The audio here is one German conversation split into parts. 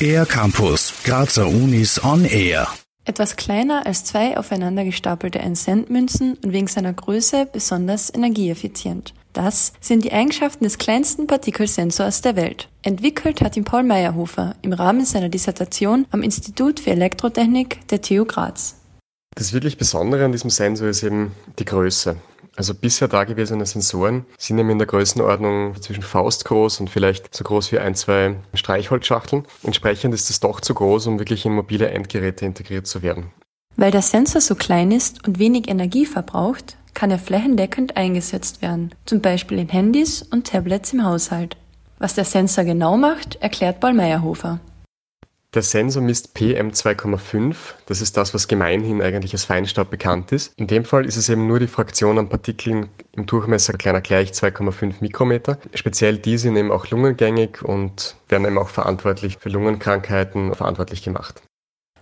Air Campus, Grazer Unis on Air. Etwas kleiner als zwei aufeinander gestapelte 1-Cent-Münzen und wegen seiner Größe besonders energieeffizient. Das sind die Eigenschaften des kleinsten Partikelsensors der Welt. Entwickelt hat ihn Paul Meyerhofer im Rahmen seiner Dissertation am Institut für Elektrotechnik der TU Graz. Das wirklich Besondere an diesem Sensor ist eben die Größe. Also bisher dagewesene Sensoren sind eben in der Größenordnung zwischen Faust groß und vielleicht so groß wie ein, zwei Streichholzschachteln. Entsprechend ist es doch zu groß, um wirklich in mobile Endgeräte integriert zu werden. Weil der Sensor so klein ist und wenig Energie verbraucht, kann er flächendeckend eingesetzt werden, zum Beispiel in Handys und Tablets im Haushalt. Was der Sensor genau macht, erklärt Paul Meyerhofer. Der Sensor misst PM2,5. Das ist das, was gemeinhin eigentlich als Feinstaub bekannt ist. In dem Fall ist es eben nur die Fraktion an Partikeln im Durchmesser kleiner gleich 2,5 Mikrometer. Speziell die sind eben auch lungengängig und werden eben auch verantwortlich für Lungenkrankheiten verantwortlich gemacht.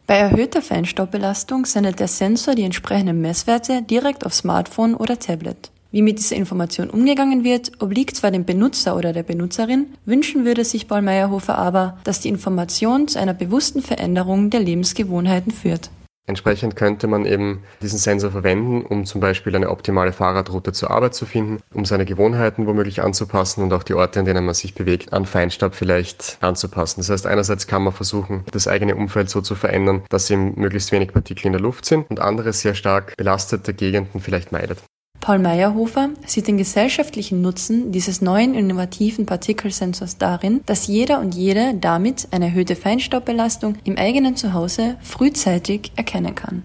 Bei erhöhter Feinstaubbelastung sendet der Sensor die entsprechenden Messwerte direkt auf Smartphone oder Tablet. Wie mit dieser Information umgegangen wird, obliegt zwar dem Benutzer oder der Benutzerin, wünschen würde sich Paul Meyerhofer aber, dass die Information zu einer bewussten Veränderung der Lebensgewohnheiten führt. Entsprechend könnte man eben diesen Sensor verwenden, um zum Beispiel eine optimale Fahrradroute zur Arbeit zu finden, um seine Gewohnheiten womöglich anzupassen und auch die Orte, in denen man sich bewegt, an Feinstaub vielleicht anzupassen. Das heißt, einerseits kann man versuchen, das eigene Umfeld so zu verändern, dass eben möglichst wenig Partikel in der Luft sind und andere sehr stark belastete Gegenden vielleicht meidet. Paul Meyerhofer sieht den gesellschaftlichen Nutzen dieses neuen innovativen Partikelsensors darin, dass jeder und jede damit eine erhöhte Feinstaubbelastung im eigenen Zuhause frühzeitig erkennen kann.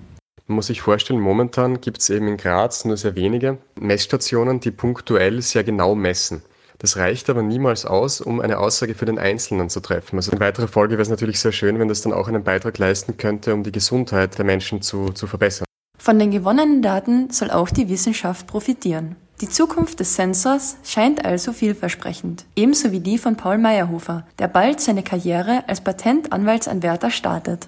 Man muss sich vorstellen, momentan gibt es eben in Graz nur sehr wenige Messstationen, die punktuell sehr genau messen. Das reicht aber niemals aus, um eine Aussage für den Einzelnen zu treffen. Also in weiterer Folge wäre es natürlich sehr schön, wenn das dann auch einen Beitrag leisten könnte, um die Gesundheit der Menschen zu, zu verbessern. Von den gewonnenen Daten soll auch die Wissenschaft profitieren. Die Zukunft des Sensors scheint also vielversprechend, ebenso wie die von Paul Meyerhofer, der bald seine Karriere als Patentanwaltsanwärter startet.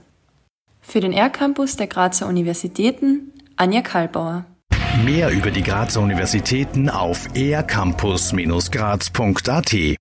Für den R-Campus der Grazer Universitäten Anja Kalbauer. Mehr über die Grazer Universitäten auf ercampus-graz.at